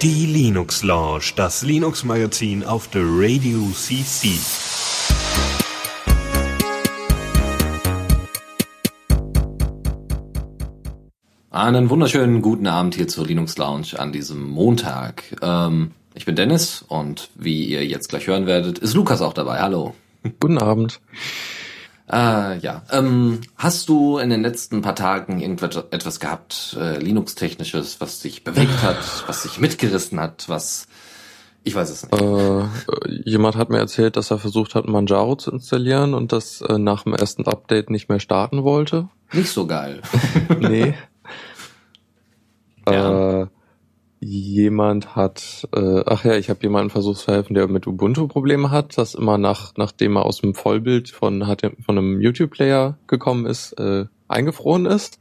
Die Linux Lounge, das Linux Magazin auf der Radio CC. Einen wunderschönen guten Abend hier zur Linux Lounge an diesem Montag. Ähm, ich bin Dennis und wie ihr jetzt gleich hören werdet, ist Lukas auch dabei. Hallo. Guten Abend. Äh, ja, ähm, hast du in den letzten paar Tagen irgendetwas gehabt, äh, Linux-technisches, was dich bewegt hat, was dich mitgerissen hat, was ich weiß es nicht. Äh, jemand hat mir erzählt, dass er versucht hat, Manjaro zu installieren und das äh, nach dem ersten Update nicht mehr starten wollte. Nicht so geil. nee. ja. Äh, jemand hat, äh, ach ja, ich habe jemanden versucht zu helfen, der mit Ubuntu Probleme hat, das immer nach, nachdem er aus dem Vollbild von, hat, von einem YouTube-Player gekommen ist, äh, eingefroren ist.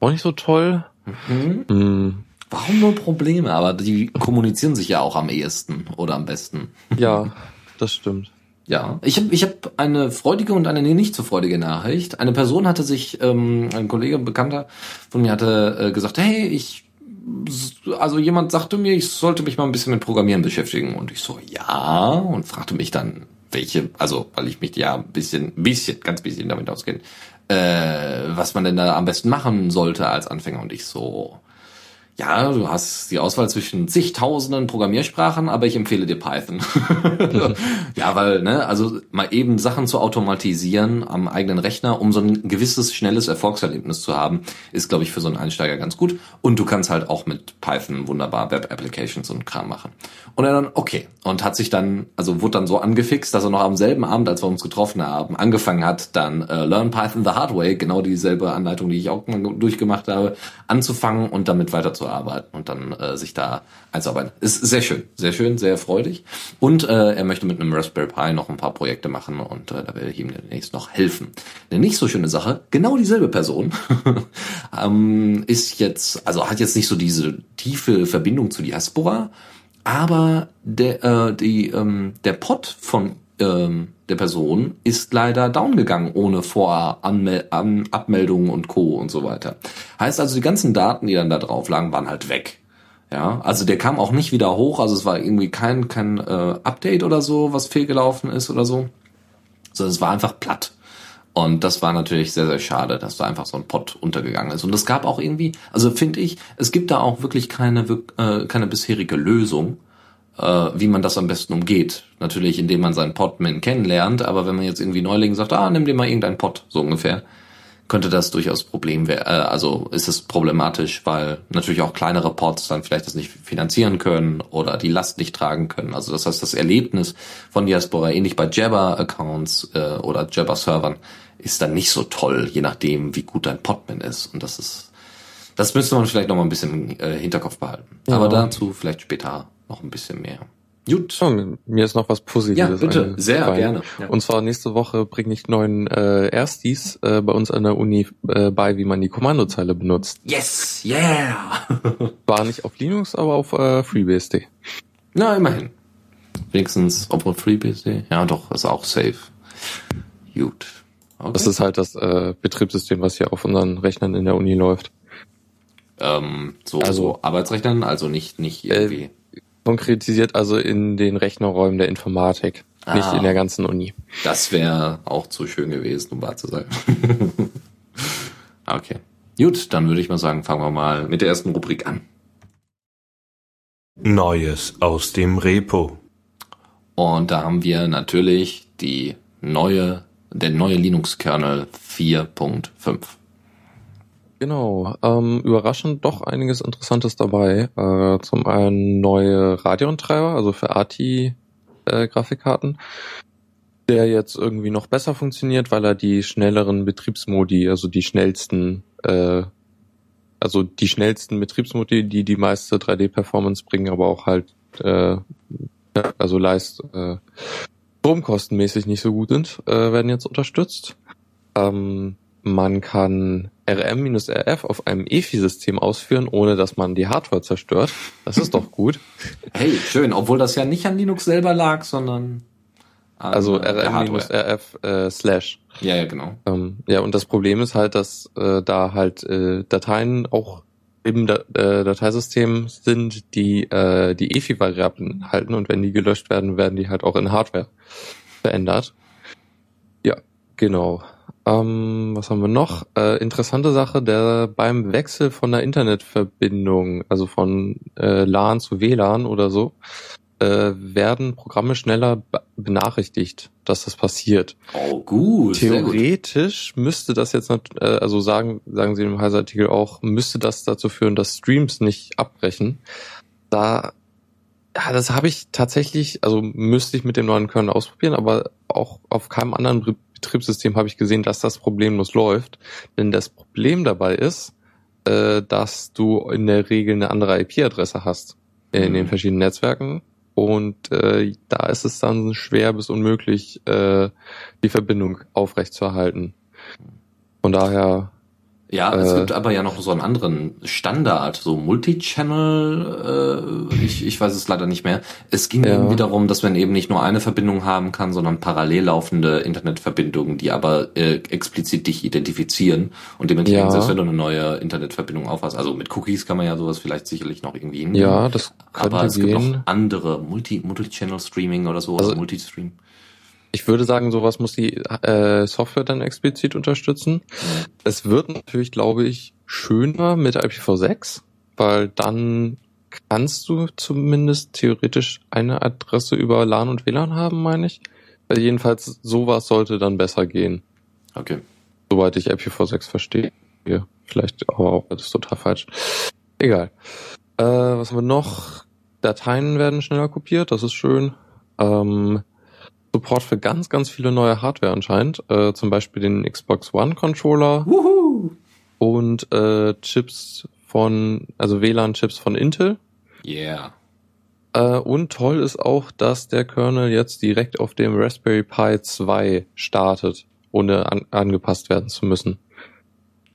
Auch nicht so toll. Mhm. Mm. Warum nur Probleme? Aber die kommunizieren sich ja auch am ehesten oder am besten. Ja, das stimmt. Ja, ich habe ich hab eine freudige und eine nicht so freudige Nachricht. Eine Person hatte sich, ähm, ein Kollege, ein Bekannter von mir hatte äh, gesagt, hey, ich also jemand sagte mir, ich sollte mich mal ein bisschen mit Programmieren beschäftigen. Und ich so, ja, und fragte mich dann, welche, also weil ich mich ja ein bisschen, bisschen, ganz bisschen damit auskenne, äh, was man denn da am besten machen sollte als Anfänger. Und ich so, ja, du hast die Auswahl zwischen zigtausenden Programmiersprachen, aber ich empfehle dir Python. ja, weil, ne, also mal eben Sachen zu automatisieren am eigenen Rechner, um so ein gewisses schnelles Erfolgserlebnis zu haben, ist, glaube ich, für so einen Einsteiger ganz gut. Und du kannst halt auch mit Python wunderbar Web-Applications und Kram machen. Und er dann, okay. Und hat sich dann, also wurde dann so angefixt, dass er noch am selben Abend, als wir uns getroffen haben, angefangen hat, dann äh, Learn Python the Hard Way, genau dieselbe Anleitung, die ich auch durchgemacht habe, anzufangen und damit weiter arbeiten und dann äh, sich da einzuarbeiten. Ist sehr schön, sehr schön, sehr freudig. Und äh, er möchte mit einem Raspberry Pi noch ein paar Projekte machen und äh, da werde ich ihm demnächst noch helfen. Eine nicht so schöne Sache, genau dieselbe Person ähm, ist jetzt, also hat jetzt nicht so diese tiefe Verbindung zu Diaspora, aber der, äh, die, ähm, der Pod von ähm, der Person ist leider down gegangen ohne Vorabmeldungen und Co. und so weiter. Heißt also, die ganzen Daten, die dann da drauf lagen, waren halt weg. Ja, also der kam auch nicht wieder hoch, also es war irgendwie kein, kein äh, Update oder so, was fehlgelaufen ist oder so, sondern es war einfach platt. Und das war natürlich sehr, sehr schade, dass da einfach so ein Pot untergegangen ist. Und es gab auch irgendwie, also finde ich, es gibt da auch wirklich keine, äh, keine bisherige Lösung wie man das am besten umgeht. Natürlich, indem man seinen Podman kennenlernt, aber wenn man jetzt irgendwie Neuling sagt, ah, nimm dir mal irgendeinen Pod, so ungefähr, könnte das durchaus Problem werden. Äh, also ist es problematisch, weil natürlich auch kleinere Pods dann vielleicht das nicht finanzieren können oder die Last nicht tragen können. Also das heißt, das Erlebnis von Diaspora, ähnlich bei Jabber-Accounts äh, oder Jabber-Servern, ist dann nicht so toll, je nachdem, wie gut dein Podman ist. Und das ist, das müsste man vielleicht noch mal ein bisschen äh, Hinterkopf behalten. Ja. Aber dazu vielleicht später noch ein bisschen mehr. Gut. Ja, mir ist noch was Positives. Ja, bitte, sehr rein. gerne. Ja. Und zwar nächste Woche bringe ich neuen äh, Erstis äh, bei uns an der Uni äh, bei, wie man die Kommandozeile benutzt. Yes, yeah! War nicht auf Linux, aber auf äh, FreeBSD. Na, immerhin. Wenigstens, obwohl FreeBSD, ja doch, ist auch safe. Gut. Okay. Das ist halt das äh, Betriebssystem, was hier auf unseren Rechnern in der Uni läuft. Ähm, so, also so Arbeitsrechnern, also nicht, nicht irgendwie. Äh, konkretisiert also in den Rechnerräumen der Informatik, ah, nicht in der ganzen Uni. Das wäre auch zu schön gewesen, um wahr zu sein. okay. Gut, dann würde ich mal sagen, fangen wir mal mit der ersten Rubrik an. Neues aus dem Repo. Und da haben wir natürlich die neue, der neue Linux-Kernel 4.5. Genau, ähm, überraschend doch einiges Interessantes dabei. Äh, zum einen neue Radeon-Treiber, also für ATI-Grafikkarten, äh, der jetzt irgendwie noch besser funktioniert, weil er die schnelleren Betriebsmodi, also die schnellsten, äh, also die schnellsten Betriebsmodi, die die meiste 3D-Performance bringen, aber auch halt, äh, also leist, äh, stromkostenmäßig nicht so gut sind, äh, werden jetzt unterstützt. Ähm, man kann RM-RF auf einem EFI-System ausführen, ohne dass man die Hardware zerstört. Das ist doch gut. Hey, schön, obwohl das ja nicht an Linux selber lag, sondern an Also rm-rf äh, slash. Ja, ja, genau. Ähm, ja, und das Problem ist halt, dass äh, da halt äh, Dateien auch im da äh, Dateisystem sind, die äh, die EFI-Variablen halten und wenn die gelöscht werden, werden die halt auch in Hardware verändert. Ja, genau. Ähm, was haben wir noch? Äh, interessante Sache, der beim Wechsel von der Internetverbindung, also von äh, LAN zu WLAN oder so, äh, werden Programme schneller be- benachrichtigt, dass das passiert. Oh, gut. sehr gut. Theoretisch müsste das jetzt, äh, also sagen, sagen Sie im Heise-Artikel auch, müsste das dazu führen, dass Streams nicht abbrechen. Da, ja, das habe ich tatsächlich, also müsste ich mit dem neuen Kernel ausprobieren, aber auch auf keinem anderen Betriebssystem habe ich gesehen, dass das problemlos läuft. Denn das Problem dabei ist, äh, dass du in der Regel eine andere IP-Adresse hast in den Mhm. verschiedenen Netzwerken. Und äh, da ist es dann schwer bis unmöglich, äh, die Verbindung aufrechtzuerhalten. Von daher, Ja, es Äh, gibt aber ja noch so einen anderen Standard, so Multichannel, äh, ich, ich weiß es leider nicht mehr. Es ging Ja. irgendwie darum, dass man eben nicht nur eine Verbindung haben kann, sondern parallel laufende Internetverbindungen, die aber äh, explizit dich identifizieren und dementsprechend, Ja. selbst wenn du eine neue Internetverbindung aufhast, also mit Cookies kann man ja sowas vielleicht sicherlich noch irgendwie hinkriegen. ja, das könnte aber es gibt gehen. noch andere Multi, Multi-Channel Streaming oder so, Also- oder Multistream. Ich würde sagen, sowas muss die äh, Software dann explizit unterstützen. Es wird natürlich, glaube ich, schöner mit IPv6, weil dann kannst du zumindest theoretisch eine Adresse über LAN und WLAN haben, meine ich. Also jedenfalls sowas sollte dann besser gehen, Okay. soweit ich IPv6 verstehe. Vielleicht aber auch, das ist total falsch. Egal. Äh, was haben wir noch? Dateien werden schneller kopiert, das ist schön. Ähm, Support für ganz, ganz viele neue Hardware anscheinend. Äh, zum Beispiel den Xbox One Controller Wuhu! und äh, Chips von, also WLAN-Chips von Intel. Yeah. Äh, und toll ist auch, dass der Kernel jetzt direkt auf dem Raspberry Pi 2 startet, ohne an, angepasst werden zu müssen.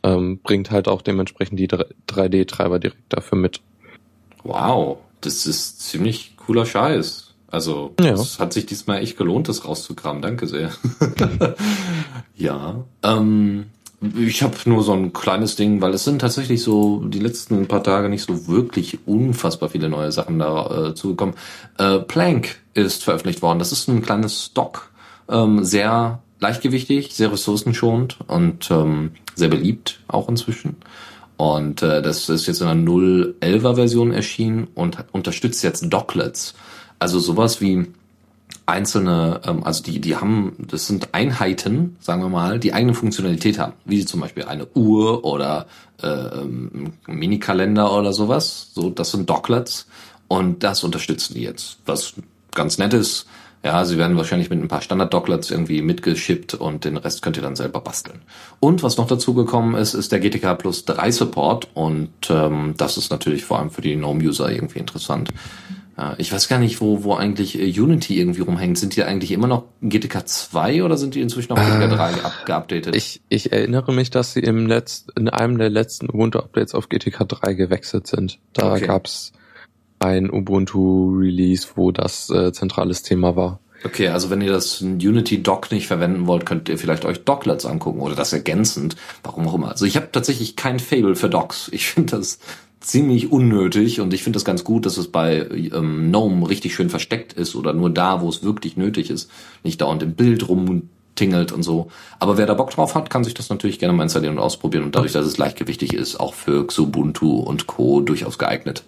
Ähm, bringt halt auch dementsprechend die 3D-Treiber direkt dafür mit. Wow, das ist ziemlich cooler Scheiß. Also, Ja. es hat sich diesmal echt gelohnt, das rauszukramen. Danke sehr. ja. Ähm, ich habe nur so ein kleines Ding, weil es sind tatsächlich so die letzten paar Tage nicht so wirklich unfassbar viele neue Sachen da äh, zugekommen. Äh, Plank ist veröffentlicht worden. Das ist ein kleines Stock, ähm, sehr leichtgewichtig, sehr ressourcenschonend und ähm, sehr beliebt auch inzwischen. Und äh, das ist jetzt in einer 0.11er Version erschienen und unterstützt jetzt Docklets. Also sowas wie einzelne, ähm, also die, die haben, das sind Einheiten, sagen wir mal, die eigene Funktionalität haben, wie zum Beispiel eine Uhr oder äh, ähm, ein Minikalender oder sowas. So, das sind Docklets und das unterstützen die jetzt, was ganz nett ist. Ja, sie werden wahrscheinlich mit ein paar Standard-Docklets irgendwie mitgeschippt und den Rest könnt ihr dann selber basteln. Und was noch dazu gekommen ist, ist der GTK Plus 3 Support und ähm, das ist natürlich vor allem für die GNOME-User irgendwie interessant. Ja, ich weiß gar nicht, wo, wo eigentlich äh, Unity irgendwie rumhängt. Sind die eigentlich immer noch GTK 2 oder sind die inzwischen auf GTK 3 up geupdatet? Ich, ich erinnere mich, dass sie im Letz-, in einem der letzten Ubuntu-Updates auf GTK 3 gewechselt sind. Da Okay. gab's ein Ubuntu-Release, wo das äh, zentrales Thema war. Okay, also wenn ihr das Unity-Dock nicht verwenden wollt, könnt ihr vielleicht euch Docklets angucken oder das ergänzend. Warum auch immer. Also ich habe tatsächlich kein Fable für Docks. Ich finde das ziemlich unnötig und ich finde das ganz gut, dass es bei ähm, GNOME richtig schön versteckt ist oder nur da, wo es wirklich nötig ist. Nicht dauernd im Bild rumtingelt und so. Aber wer da Bock drauf hat, kann sich das natürlich gerne mal installieren und ausprobieren und dadurch, dass es leichtgewichtig ist, auch für Xubuntu und Co. durchaus geeignet.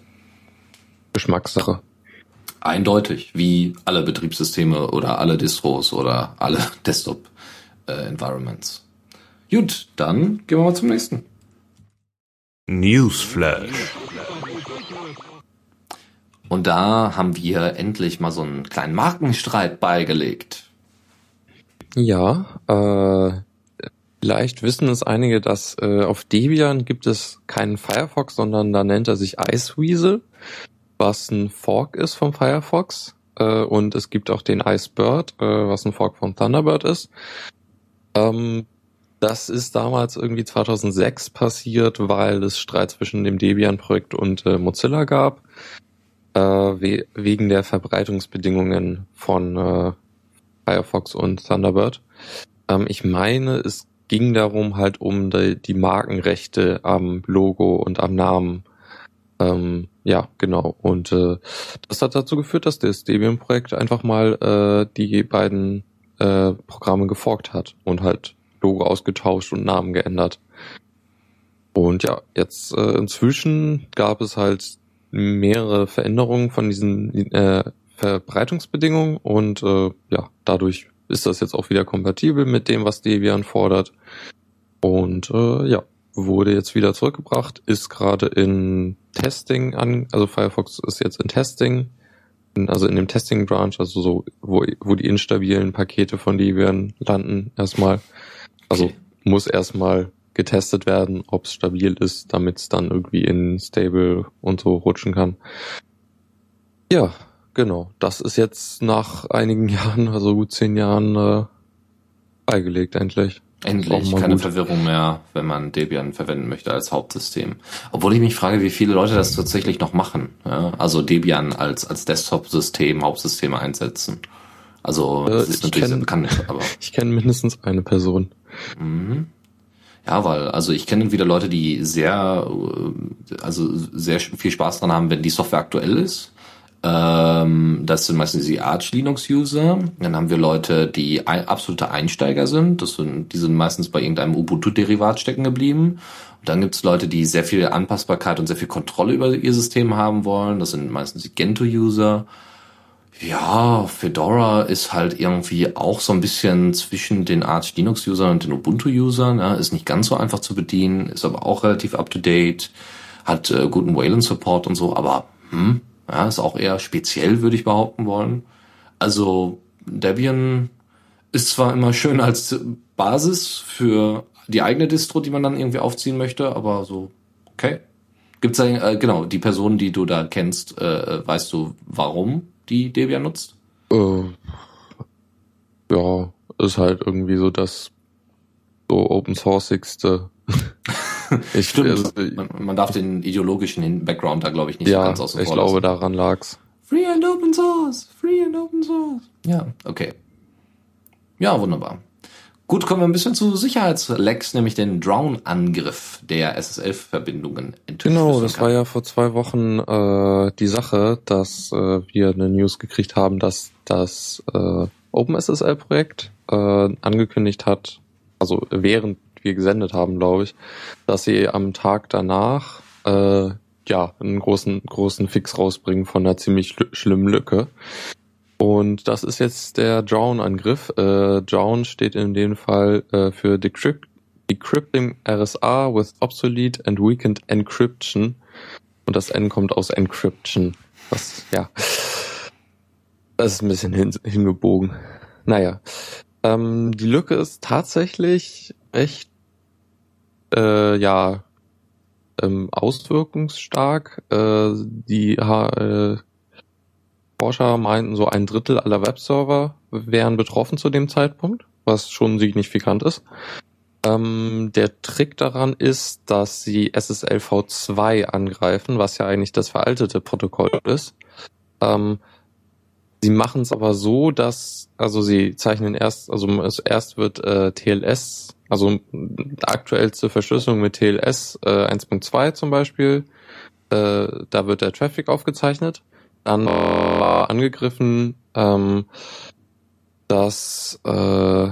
Geschmackssache. Eindeutig, wie alle Betriebssysteme oder alle Distros oder alle Desktop-Environments. Gut, dann gehen wir mal zum nächsten. Newsflash. Und da haben wir endlich mal so einen kleinen Markenstreit beigelegt. Ja, äh, vielleicht wissen es einige, dass äh, auf Debian gibt es keinen Firefox, sondern da nennt er sich Iceweasel, was ein Fork ist vom Firefox. Äh, und es gibt auch den Icebird, äh, was ein Fork von Thunderbird ist. Ähm, das ist damals irgendwie 2006 passiert, weil es Streit zwischen dem Debian-Projekt und äh, Mozilla gab, äh, we wegen der Verbreitungsbedingungen von äh, Firefox und Thunderbird. Ähm, ich meine, es ging darum halt um die, die Markenrechte am Logo und am Namen. Ähm, ja, genau. Und äh, das hat dazu geführt, dass das Debian-Projekt einfach mal äh, die beiden äh, Programme geforkt hat und halt Logo ausgetauscht und Namen geändert. Und ja, jetzt äh, inzwischen gab es halt mehrere Veränderungen von diesen äh, Verbreitungsbedingungen und äh, ja, dadurch ist das jetzt auch wieder kompatibel mit dem, was Debian fordert. Und äh, ja, wurde jetzt wieder zurückgebracht, ist gerade in Testing an, also Firefox ist jetzt in Testing, in, also in dem Testing Branch, also so, wo, wo die instabilen Pakete von Debian landen erstmal. Also okay. muss erstmal getestet werden, ob es stabil ist, damit es dann irgendwie in Stable und so rutschen kann. Ja, genau. Das ist jetzt nach einigen Jahren, also gut zehn Jahren, äh, beigelegt endlich. Endlich, keine gut. Verwirrung mehr, wenn man Debian verwenden möchte als Hauptsystem. Obwohl ich mich frage, wie viele Leute das tatsächlich noch machen. Ja? Also Debian als, als Desktop-System, Hauptsysteme einsetzen. Also das äh, ist natürlich kenn, sehr bekannt. Aber ich kenne mindestens eine Person. Mhm. Ja, weil, also ich kenne wieder Leute, die sehr, äh, also sehr viel Spaß dran haben, wenn die Software aktuell ist. Ähm, das sind meistens die Arch Linux User. Dann haben wir Leute, die absolute Einsteiger sind. Das sind, die sind meistens bei irgendeinem Ubuntu-Derivat stecken geblieben. Und dann gibt es Leute, die sehr viel Anpassbarkeit und sehr viel Kontrolle über ihr System haben wollen. Das sind meistens die Gentoo-User. Ja, Fedora ist halt irgendwie auch so ein bisschen zwischen den Arch Linux Usern und den Ubuntu Usern. Ja, ist nicht ganz so einfach zu bedienen, ist aber auch relativ up to date, hat äh, guten Wayland Support und so, aber hm, ja, ist auch eher speziell, würde ich behaupten wollen. Also Debian ist zwar immer schön als Basis für die eigene Distro, die man dann irgendwie aufziehen möchte, aber so, okay. Gibt's da, äh, genau, die Person, die du da kennst, äh, weißt du, warum die Debian nutzt? Äh, ja, ist halt irgendwie so das so Open Sourceigste. ich Stimmt. Also, man, man, darf den ideologischen Background da glaube ich nicht ja, so ganz außen vor. Ich glaube, daran lag's. Free and Open Source, Free and Open Source. Ja, okay. Ja, wunderbar. Gut, kommen wir ein bisschen zu Sicherheitslecks, nämlich den Drown-Angriff der SSL-Verbindungen Genau, das war ja vor zwei Wochen äh, die Sache, dass äh, wir eine News gekriegt haben, dass das äh, OpenSSL-Projekt äh, angekündigt hat, also während wir gesendet haben, glaube ich, dass sie am Tag danach äh, ja einen großen großen Fix rausbringen von einer ziemlich schlimmen Lücke. Und das ist jetzt der Drown-Angriff. Äh, Drown steht in dem Fall äh, für Decrypt Decrypting RSA with Obsolete and Weakened Encryption. Und das N kommt aus Encryption. Was, ja. Das ist ein bisschen hin, hingebogen. Naja. Ähm, die Lücke ist tatsächlich echt, äh, ja, ähm, auswirkungsstark. Äh, die äh, Forscher meinten, so ein Drittel aller Webserver wären betroffen zu dem Zeitpunkt, was schon signifikant ist. Ähm, der Trick daran ist, dass sie SSL v2 angreifen, was ja eigentlich das veraltete Protokoll ist. Ähm, sie machen es aber so, dass, also sie zeichnen erst, also erst wird äh, TLS, also aktuellste Verschlüsselung mit TLS äh, 1.2 zum Beispiel, äh, da wird der Traffic aufgezeichnet dann war angegriffen, ähm, dass äh,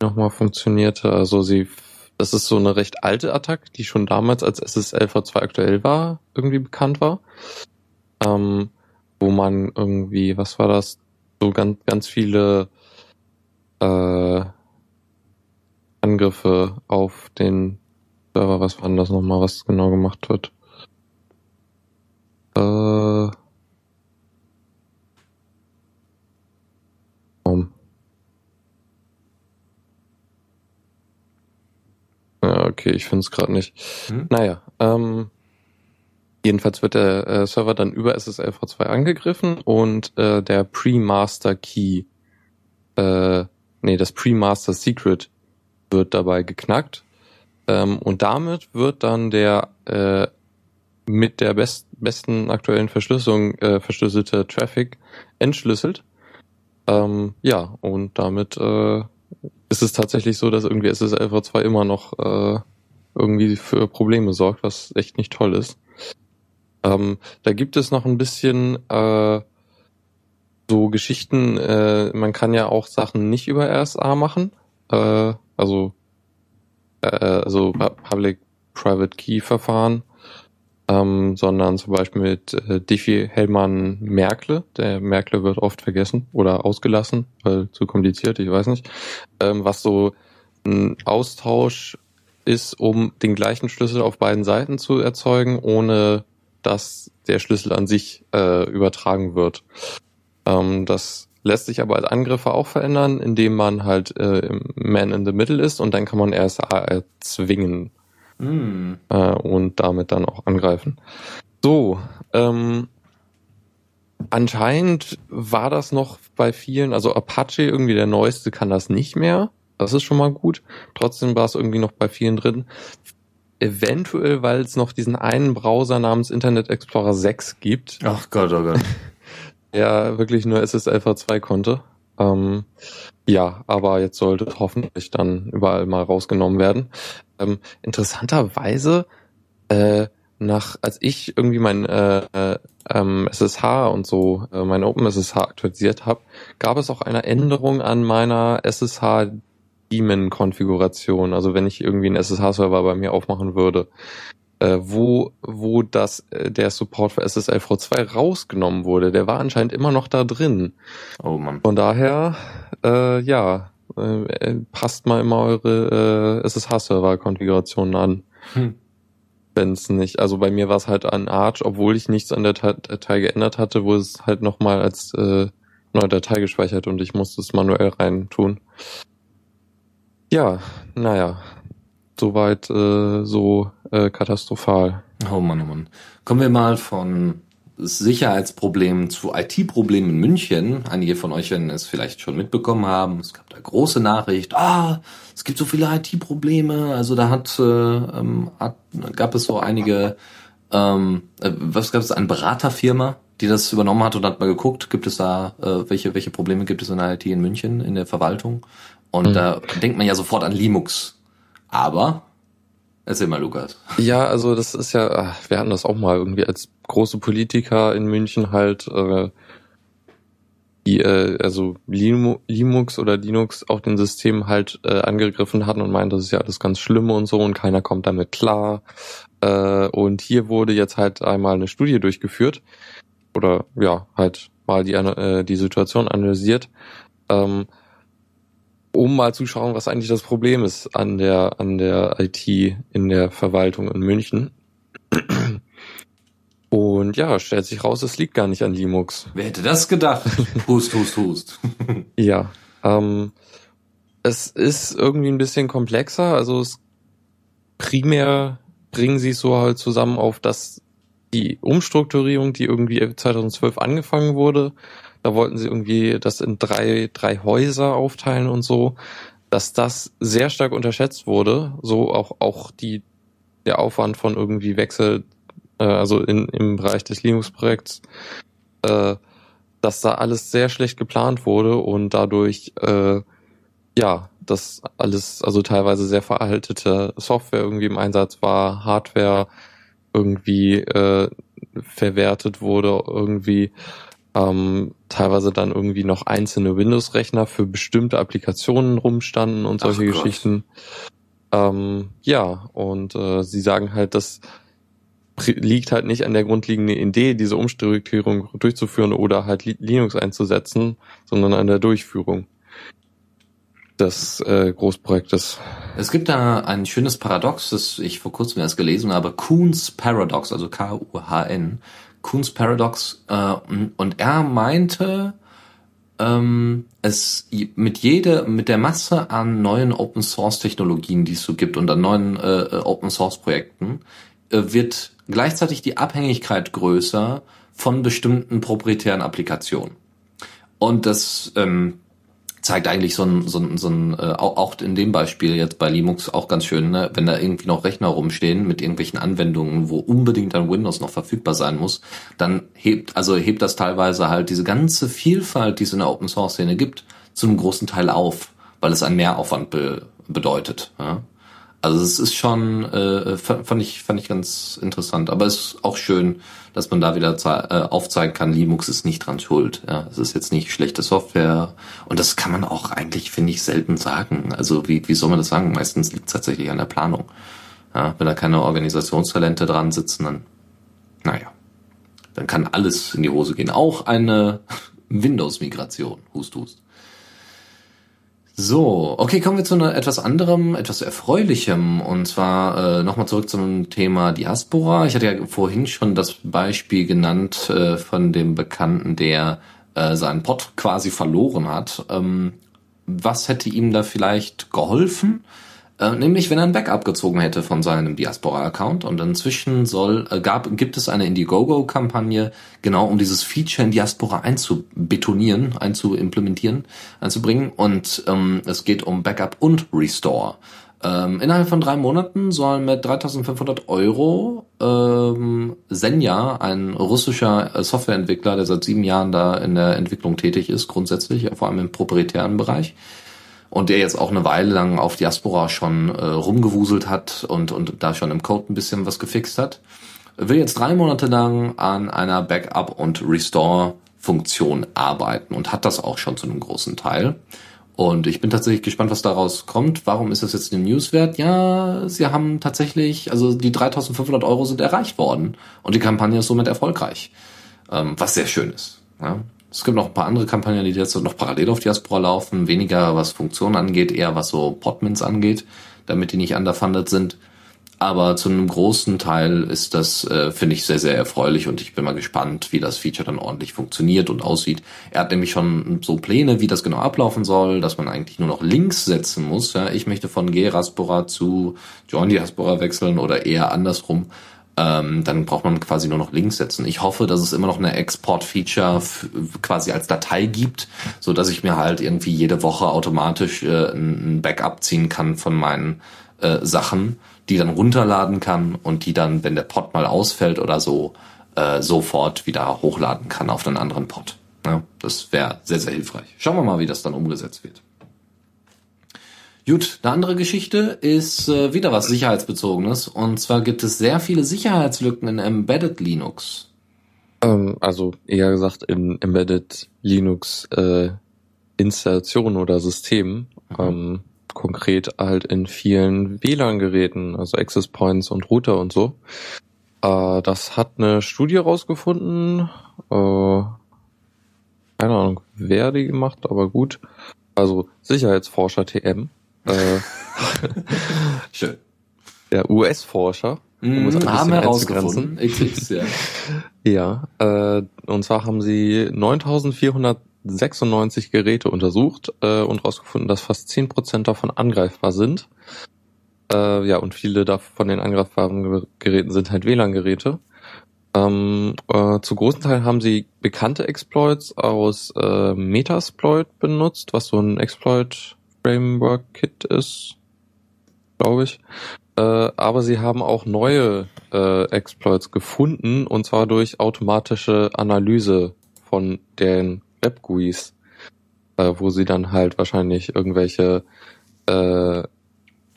nochmal funktionierte. Also sie, das ist so eine recht alte Attacke, die schon damals als SSL v2 aktuell war, irgendwie bekannt war. Ähm, wo man irgendwie, was war das? So ganz, ganz viele äh, Angriffe auf den Server, was war denn das nochmal, was genau gemacht wird? Äh. Um. Ja, okay, ich finde es gerade nicht. Hm? Naja, ähm, jedenfalls wird der äh, Server dann über SSL v2 angegriffen und äh, der Pre-Master Key, äh, nee, das Pre-Master Secret wird dabei geknackt. Ähm, und damit wird dann der äh, mit der best, besten aktuellen Verschlüsselung äh, verschlüsselte Traffic entschlüsselt. Ähm, ja, und damit äh, ist es tatsächlich so, dass irgendwie SSL v2 immer noch äh, irgendwie für Probleme sorgt, was echt nicht toll ist. Ähm, da gibt es noch ein bisschen äh, so Geschichten, äh, man kann ja auch Sachen nicht über RSA machen, äh, also äh, also Public-Private Key-Verfahren, ähm, sondern zum Beispiel mit äh, Diffie-Hellmann Merkle. Der Merkle wird oft vergessen oder ausgelassen, weil zu kompliziert, ich weiß nicht. Ähm, was so ein Austausch ist, um den gleichen Schlüssel auf beiden Seiten zu erzeugen, ohne dass der Schlüssel an sich äh, übertragen wird. Ähm, das lässt sich aber als Angriffe auch verändern, indem man halt äh, Man in the Middle ist und dann kann man RSA erzwingen mm. äh, und damit dann auch angreifen. So, ähm, anscheinend war das noch bei vielen, also Apache irgendwie der neueste kann das nicht mehr. Das ist schon mal gut. Trotzdem war es irgendwie noch bei vielen drin. Eventuell, weil es noch diesen einen Browser namens Internet Explorer 6 gibt. Ach Gott, oh Gott. Der wirklich nur SSL v2 konnte. Ähm, ja, aber jetzt sollte hoffentlich dann überall mal rausgenommen werden. Ähm, interessanterweise, äh, nach, als ich irgendwie mein äh, äh, ähm, SSH und so, äh, mein OpenSSH aktualisiert habe, gab es auch eine Änderung an meiner SSH Daemon-Konfiguration, also wenn ich irgendwie einen SSH-Server bei mir aufmachen würde, äh, wo, wo das, äh, der Support für SSL V2 rausgenommen wurde, der war anscheinend immer noch da drin. Oh Mann. Von daher, äh, ja, äh, passt mal immer eure äh, SSH-Server-Konfigurationen an. Hm. Wenn es nicht, also bei mir war es halt an Arch, obwohl ich nichts an der Datei geändert hatte, wo es halt nochmal als äh, neue Datei gespeichert und ich musste es manuell rein tun. Ja, naja, soweit äh, so äh, katastrophal. Oh Mann, oh Mann. Kommen wir mal von Sicherheitsproblemen zu IT-Problemen in München. Einige von euch werden es vielleicht schon mitbekommen haben. Es gab da große Nachricht. Ah, es gibt so viele IT-Probleme. Also da hat, äh, ähm, hat, gab es so einige, ähm, äh, was gab es, eine Beraterfirma, die das übernommen hat und hat mal geguckt, gibt es da, äh, welche, welche Probleme gibt es in der IT in München, in der Verwaltung? Und mhm. da denkt man ja sofort an Linux. Aber, erzähl mal, Lukas. Ja, also das ist ja, ah, wir hatten das auch mal irgendwie als große Politiker in München halt, äh, die äh, also Linux oder Linux auf den Systemen halt äh, angegriffen hatten und meinen, das ist ja alles ganz schlimm und so und keiner kommt damit klar. Äh, und hier wurde jetzt halt einmal eine Studie durchgeführt oder ja, halt mal die, äh, die Situation analysiert. Ähm, um mal zu schauen, was eigentlich das Problem ist an der, an der IT in der Verwaltung in München. Und ja, stellt sich raus, es liegt gar nicht an Linux. Wer hätte das gedacht? hust, hust, hust. ja, ähm, es ist irgendwie ein bisschen komplexer. Also es primär bringen sie es so halt zusammen auf, dass die Umstrukturierung, die irgendwie 2012 angefangen wurde, da wollten sie irgendwie das in drei, drei Häuser aufteilen und so, dass das sehr stark unterschätzt wurde. So auch, auch die, der Aufwand von irgendwie Wechsel, äh, also in, im Bereich des Linux-Projekts, äh, dass da alles sehr schlecht geplant wurde und dadurch, äh, ja, das alles, also teilweise sehr veraltete Software irgendwie im Einsatz war, Hardware irgendwie äh, verwertet wurde, irgendwie ähm, teilweise dann irgendwie noch einzelne Windows-Rechner für bestimmte Applikationen rumstanden und solche Geschichten. Ähm, ja, und äh, sie sagen halt, das liegt halt nicht an der grundlegenden Idee, diese Umstrukturierung durchzuführen oder halt Linux einzusetzen, sondern an der Durchführung des äh, Großprojektes. Es gibt da ein schönes Paradox, das ich vor kurzem erst gelesen habe, Kuhn's Paradox, also K-U-H-N. Kuhn's Paradox äh, und er meinte, ähm, es mit jeder, mit der Masse an neuen Open Source Technologien, die es so gibt und an neuen äh, Open Source Projekten, äh, wird gleichzeitig die Abhängigkeit größer von bestimmten proprietären Applikationen. Und das ähm, zeigt eigentlich so ein, so ein, so ein äh, auch in dem Beispiel jetzt bei Linux auch ganz schön, ne? wenn da irgendwie noch Rechner rumstehen mit irgendwelchen Anwendungen, wo unbedingt ein Windows noch verfügbar sein muss, dann hebt, also hebt das teilweise halt diese ganze Vielfalt, die es in der Open Source Szene gibt, zu einem großen Teil auf, weil es einen Mehraufwand be bedeutet. Ja? Also es ist schon, äh, fand ich, fand ich ganz interessant. Aber es ist auch schön, dass man da wieder äh, aufzeigen kann, Linux ist nicht dran schuld. Ja, es ist jetzt nicht schlechte Software. Und das kann man auch eigentlich, finde ich, selten sagen. Also wie, wie soll man das sagen? Meistens liegt es tatsächlich an der Planung. Ja, wenn da keine Organisationstalente dran sitzen, dann, naja, dann kann alles in die Hose gehen. Auch eine Windows-Migration. Hust, hust. So, okay, kommen wir zu einer etwas anderem, etwas erfreulichem und zwar äh, nochmal zurück zum Thema Diaspora. Ich hatte ja vorhin schon das Beispiel genannt äh, von dem Bekannten, der äh, seinen Pott quasi verloren hat. Ähm, was hätte ihm da vielleicht geholfen? Äh, nämlich, wenn er ein Backup gezogen hätte von seinem Diaspora-Account. Und inzwischen soll, äh, gab, gibt es eine Indiegogo-Kampagne, genau um dieses Feature in Diaspora einzubetonieren, einzuimplementieren, einzubringen. Und ähm, es geht um Backup und Restore. Ähm, innerhalb von drei Monaten sollen mit 3500 Euro ähm, Senja, ein russischer äh, Softwareentwickler, der seit sieben Jahren da in der Entwicklung tätig ist, grundsätzlich, vor allem im proprietären Bereich, und der jetzt auch eine Weile lang auf Diaspora schon äh, rumgewuselt hat und, und da schon im Code ein bisschen was gefixt hat, will jetzt drei Monate lang an einer Backup- und Restore-Funktion arbeiten und hat das auch schon zu einem großen Teil. Und ich bin tatsächlich gespannt, was daraus kommt. Warum ist das jetzt ein Newswert? Ja, sie haben tatsächlich, also die 3500 Euro sind erreicht worden und die Kampagne ist somit erfolgreich, ähm, was sehr schön ist. Ja. Es gibt noch ein paar andere Kampagnen, die jetzt noch parallel auf Diaspora laufen, weniger was Funktionen angeht, eher was so Podmins angeht, damit die nicht underfunded sind. Aber zu einem großen Teil ist das, äh, finde ich, sehr, sehr erfreulich und ich bin mal gespannt, wie das Feature dann ordentlich funktioniert und aussieht. Er hat nämlich schon so Pläne, wie das genau ablaufen soll, dass man eigentlich nur noch Links setzen muss. Ja, ich möchte von Geraspora zu Join Diaspora wechseln oder eher andersrum ähm, dann braucht man quasi nur noch Links setzen. Ich hoffe, dass es immer noch eine Export-Feature quasi als Datei gibt, so dass ich mir halt irgendwie jede Woche automatisch äh, ein Backup ziehen kann von meinen äh, Sachen, die dann runterladen kann und die dann, wenn der Pod mal ausfällt oder so, äh, sofort wieder hochladen kann auf einen anderen Pod. Ja, das wäre sehr, sehr hilfreich. Schauen wir mal, wie das dann umgesetzt wird. Gut, eine andere Geschichte ist äh, wieder was Sicherheitsbezogenes. Und zwar gibt es sehr viele Sicherheitslücken in Embedded Linux. Ähm, also eher gesagt in Embedded Linux äh, Installationen oder Systemen. Mhm. Ähm, konkret halt in vielen WLAN-Geräten, also Access Points und Router und so. Äh, das hat eine Studie rausgefunden. Äh, keine Ahnung, wer die gemacht, aber gut. Also Sicherheitsforscher TM äh, Schön. Der US-Forscher. Um mm, haben herausgefunden. XX, ja. ja, äh, und zwar haben sie 9496 Geräte untersucht äh, und herausgefunden, dass fast 10% davon angreifbar sind. Äh, ja, und viele davon den angreifbaren Geräten sind halt WLAN-Geräte. Ähm, äh, zu großen Teil haben sie bekannte Exploits aus äh, Metasploit benutzt, was so ein Exploit Framework Kit ist, glaube ich. Äh, aber sie haben auch neue äh, Exploits gefunden und zwar durch automatische Analyse von den Web-GUIs, äh, wo sie dann halt wahrscheinlich irgendwelche, äh, äh,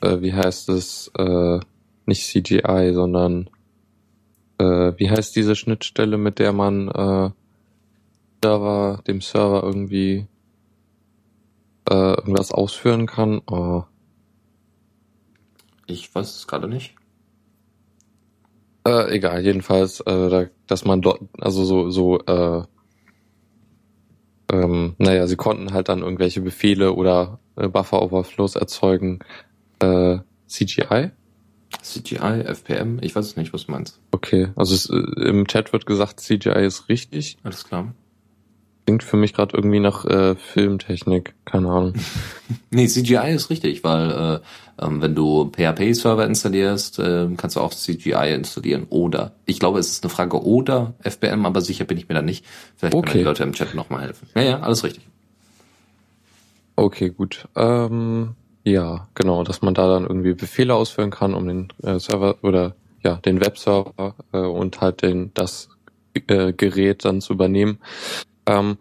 wie heißt es, äh, nicht CGI, sondern äh, wie heißt diese Schnittstelle, mit der man äh, Server, dem Server irgendwie äh, irgendwas ausführen kann. Oh. Ich weiß es gerade nicht. Äh, egal, jedenfalls, äh, da, dass man dort, also so, so, äh, ähm, naja, sie konnten halt dann irgendwelche Befehle oder äh, Buffer-Overflows erzeugen. Äh, CGI? CGI, FPM, ich weiß es nicht, was du meinst. Okay, also es, äh, im Chat wird gesagt, CGI ist richtig. Alles klar. Klingt für mich gerade irgendwie nach äh, Filmtechnik, keine Ahnung. nee, CGI ist richtig, weil äh, ähm, wenn du PHP-Server installierst, äh, kannst du auch CGI installieren. Oder, ich glaube, es ist eine Frage oder FBM, aber sicher bin ich mir da nicht. Vielleicht okay. können die Leute im Chat nochmal helfen. Ja, ja, alles richtig. Okay, gut. Ähm, ja, genau, dass man da dann irgendwie Befehle ausführen kann, um den äh, Server oder ja, den Webserver äh, und halt den das äh, Gerät dann zu übernehmen. Ähm,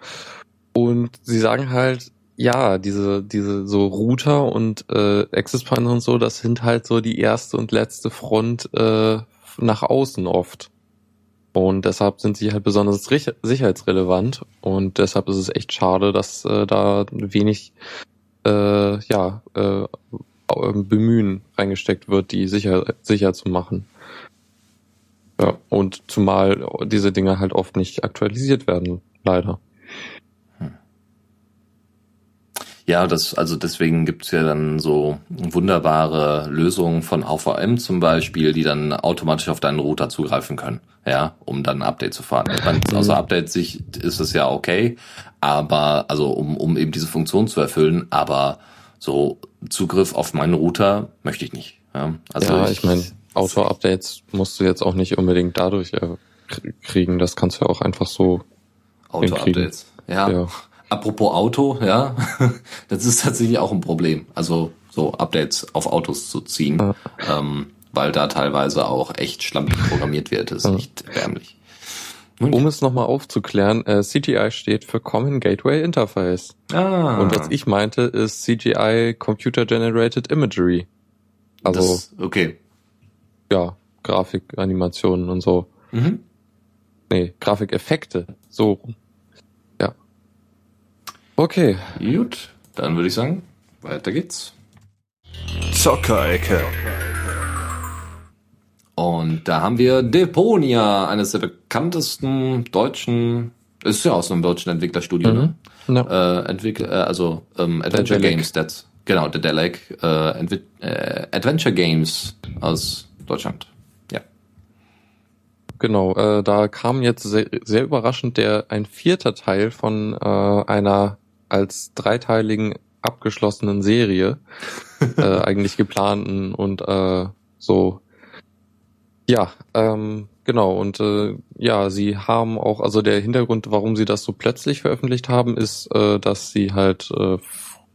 und sie sagen halt, ja, diese, diese so Router und äh, Access Pointer und so, das sind halt so die erste und letzte Front äh, nach außen oft. Und deshalb sind sie halt besonders sicherheitsrelevant und deshalb ist es echt schade, dass äh, da wenig äh, ja, äh, Bemühen reingesteckt wird, die sicher, sicher zu machen. Ja, und zumal diese Dinge halt oft nicht aktualisiert werden, leider. Ja, das, also deswegen gibt's ja dann so wunderbare Lösungen von AVM zum Beispiel, die dann automatisch auf deinen Router zugreifen können, ja, um dann ein Update zu fahren. Ich meine, außer Update-Sicht ist es ja okay, aber, also um, um eben diese Funktion zu erfüllen, aber so Zugriff auf meinen Router möchte ich nicht. Ja, also ja, ich, ich meine, Auto-Updates musst du jetzt auch nicht unbedingt dadurch äh, kriegen, das kannst du ja auch einfach so Auto-Updates, ja. ja. Apropos Auto, ja, das ist tatsächlich auch ein Problem. Also so Updates auf Autos zu ziehen, ja. ähm, weil da teilweise auch echt schlampig programmiert wird. Das ist ja. echt erbärmlich. Und um es nochmal aufzuklären, äh, CGI steht für Common Gateway Interface. Ah. Und was ich meinte, ist CGI Computer Generated Imagery. Also, das, okay. Ja, Grafikanimationen und so. Mhm. Nee, Grafikeffekte. So Okay. Gut, dann würde ich sagen, weiter geht's. Zockerecke. Und da haben wir Deponia, eines der bekanntesten deutschen, ist ja aus einem deutschen Entwicklerstudio, ne? mhm. ne? Ja. Äh, Entwickler, äh, also ähm, Adventure Games, that's, genau, der Delic, äh, äh, Adventure Games aus Deutschland. Ja. Genau, äh, da kam jetzt sehr, sehr überraschend der ein vierter Teil von äh, einer als dreiteiligen abgeschlossenen Serie äh, eigentlich geplanten und äh, so. Ja, ähm, genau. Und äh, ja, sie haben auch, also der Hintergrund, warum sie das so plötzlich veröffentlicht haben, ist, äh, dass sie halt äh,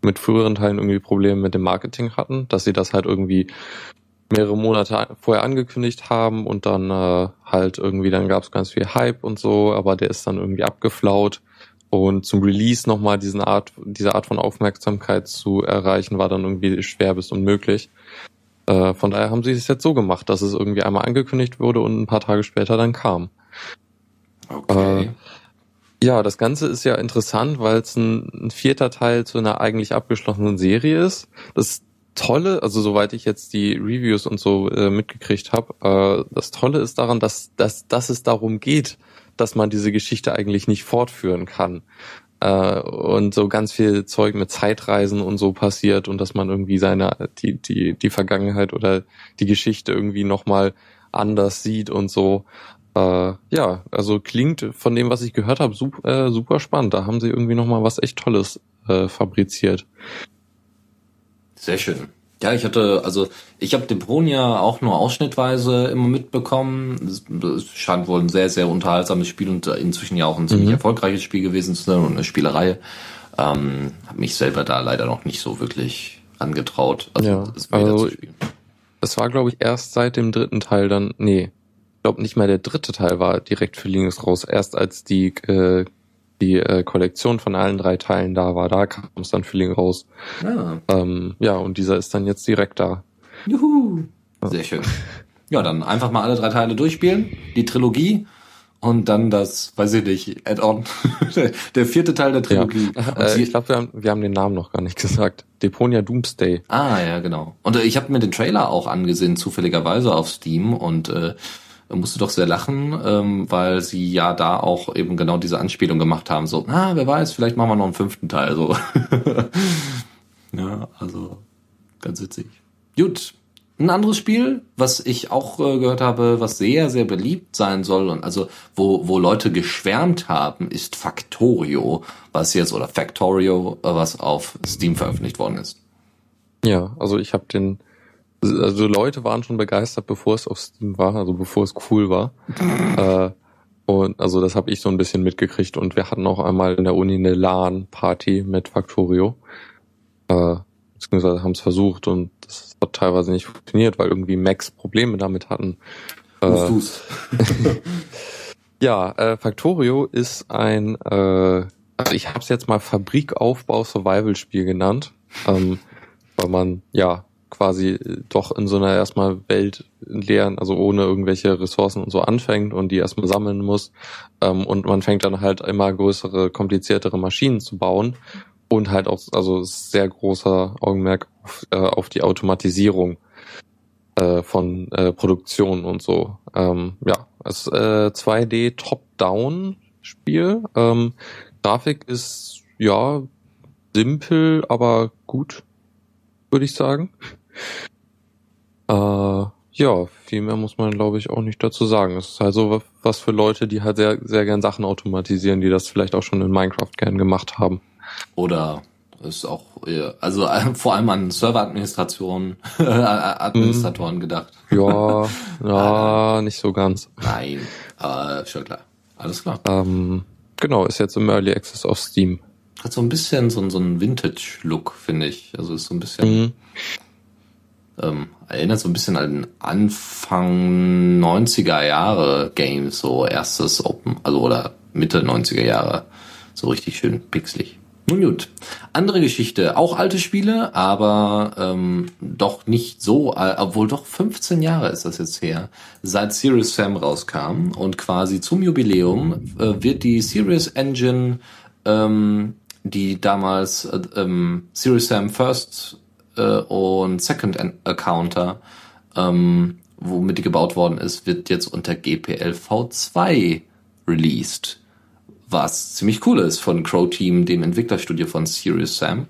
mit früheren Teilen irgendwie Probleme mit dem Marketing hatten, dass sie das halt irgendwie mehrere Monate vorher angekündigt haben und dann äh, halt irgendwie, dann gab es ganz viel Hype und so, aber der ist dann irgendwie abgeflaut und zum Release nochmal diesen Art, diese Art von Aufmerksamkeit zu erreichen, war dann irgendwie schwer bis unmöglich. Äh, von daher haben sie es jetzt so gemacht, dass es irgendwie einmal angekündigt wurde und ein paar Tage später dann kam. Okay. Äh, ja, das Ganze ist ja interessant, weil es ein, ein, vierter Teil zu einer eigentlich abgeschlossenen Serie ist. Das Tolle, also soweit ich jetzt die Reviews und so äh, mitgekriegt habe, äh, das Tolle ist daran, dass, dass, dass es darum geht, dass man diese Geschichte eigentlich nicht fortführen kann. Äh, und so ganz viel Zeug mit Zeitreisen und so passiert und dass man irgendwie seine, die, die, die Vergangenheit oder die Geschichte irgendwie nochmal anders sieht und so. Äh, ja, also klingt von dem, was ich gehört habe, super, äh, super spannend. Da haben sie irgendwie nochmal was echt Tolles äh, fabriziert. Sehr schön. Ja, ich hatte, also ich habe Deponia auch nur ausschnittweise immer mitbekommen. Es scheint wohl ein sehr, sehr unterhaltsames Spiel und inzwischen ja auch ein ziemlich mhm. erfolgreiches Spiel gewesen zu sein und eine Spielerei. Ähm, habe mich selber da leider noch nicht so wirklich angetraut. Also, ja, es also es war, glaube ich, erst seit dem dritten Teil dann, nee, ich glaube nicht mal der dritte Teil war direkt für Linux raus. Erst als die äh, die äh, Kollektion von allen drei Teilen da war. Da kam es dann Feeling raus. Ja. Ah. Ähm, ja, und dieser ist dann jetzt direkt da. Juhu. Sehr schön. Ja, dann einfach mal alle drei Teile durchspielen, die Trilogie und dann das, weiß ich nicht, Add-on, der vierte Teil der Trilogie. Ja. Äh, ich glaube, wir haben, wir haben den Namen noch gar nicht gesagt. Deponia Doomsday. Ah, ja, genau. Und äh, ich habe mir den Trailer auch angesehen, zufälligerweise auf Steam und äh, musste doch sehr lachen, ähm, weil sie ja da auch eben genau diese Anspielung gemacht haben, so, ah, wer weiß, vielleicht machen wir noch einen fünften Teil, so. ja, also ganz witzig. Gut, ein anderes Spiel, was ich auch äh, gehört habe, was sehr, sehr beliebt sein soll und also wo, wo Leute geschwärmt haben, ist Factorio, was jetzt, oder Factorio, was auf Steam veröffentlicht worden ist. Ja, also ich habe den also Leute waren schon begeistert, bevor es auf Steam war, also bevor es cool war. äh, und also das habe ich so ein bisschen mitgekriegt und wir hatten auch einmal in der Uni eine LAN-Party mit Factorio. Äh, beziehungsweise haben es versucht und das hat teilweise nicht funktioniert, weil irgendwie Macs Probleme damit hatten. Äh, ja, äh, Factorio ist ein, äh, also ich habe es jetzt mal Fabrikaufbau Survival Spiel genannt, ähm, weil man ja quasi doch in so einer erstmal Welt leeren, also ohne irgendwelche Ressourcen und so anfängt und die erstmal sammeln muss. Ähm, und man fängt dann halt immer größere, kompliziertere Maschinen zu bauen und halt auch, also sehr großer Augenmerk auf, äh, auf die Automatisierung äh, von äh, Produktion und so. Ähm, ja, es äh, 2D Top-Down-Spiel. Ähm, Grafik ist ja simpel, aber gut, würde ich sagen. Äh, ja, viel mehr muss man, glaube ich, auch nicht dazu sagen. Es ist halt so was für Leute, die halt sehr, sehr gern Sachen automatisieren, die das vielleicht auch schon in Minecraft gern gemacht haben. Oder ist auch, also vor allem an Serveradministration, Administratoren gedacht. Ja, ja, nicht so ganz. Nein, äh, schon klar. Alles klar. Ähm, genau, ist jetzt im Early Access auf Steam. Hat so ein bisschen so, so einen Vintage-Look, finde ich. Also ist so ein bisschen, mhm. ähm, erinnert so ein bisschen an Anfang 90er Jahre Games, so erstes Open, also oder Mitte 90er Jahre. So richtig schön pixelig. Nun gut. Andere Geschichte, auch alte Spiele, aber ähm, doch nicht so, äh, obwohl doch 15 Jahre ist das jetzt her, seit Serious Sam rauskam und quasi zum Jubiläum äh, wird die Serious Engine, ähm, die damals äh, ähm, Serious Sam First äh, und Second Accounter, ähm, womit die gebaut worden ist, wird jetzt unter GPL V2 released was ziemlich cool ist von Crow Team, dem Entwicklerstudio von Serious Sam.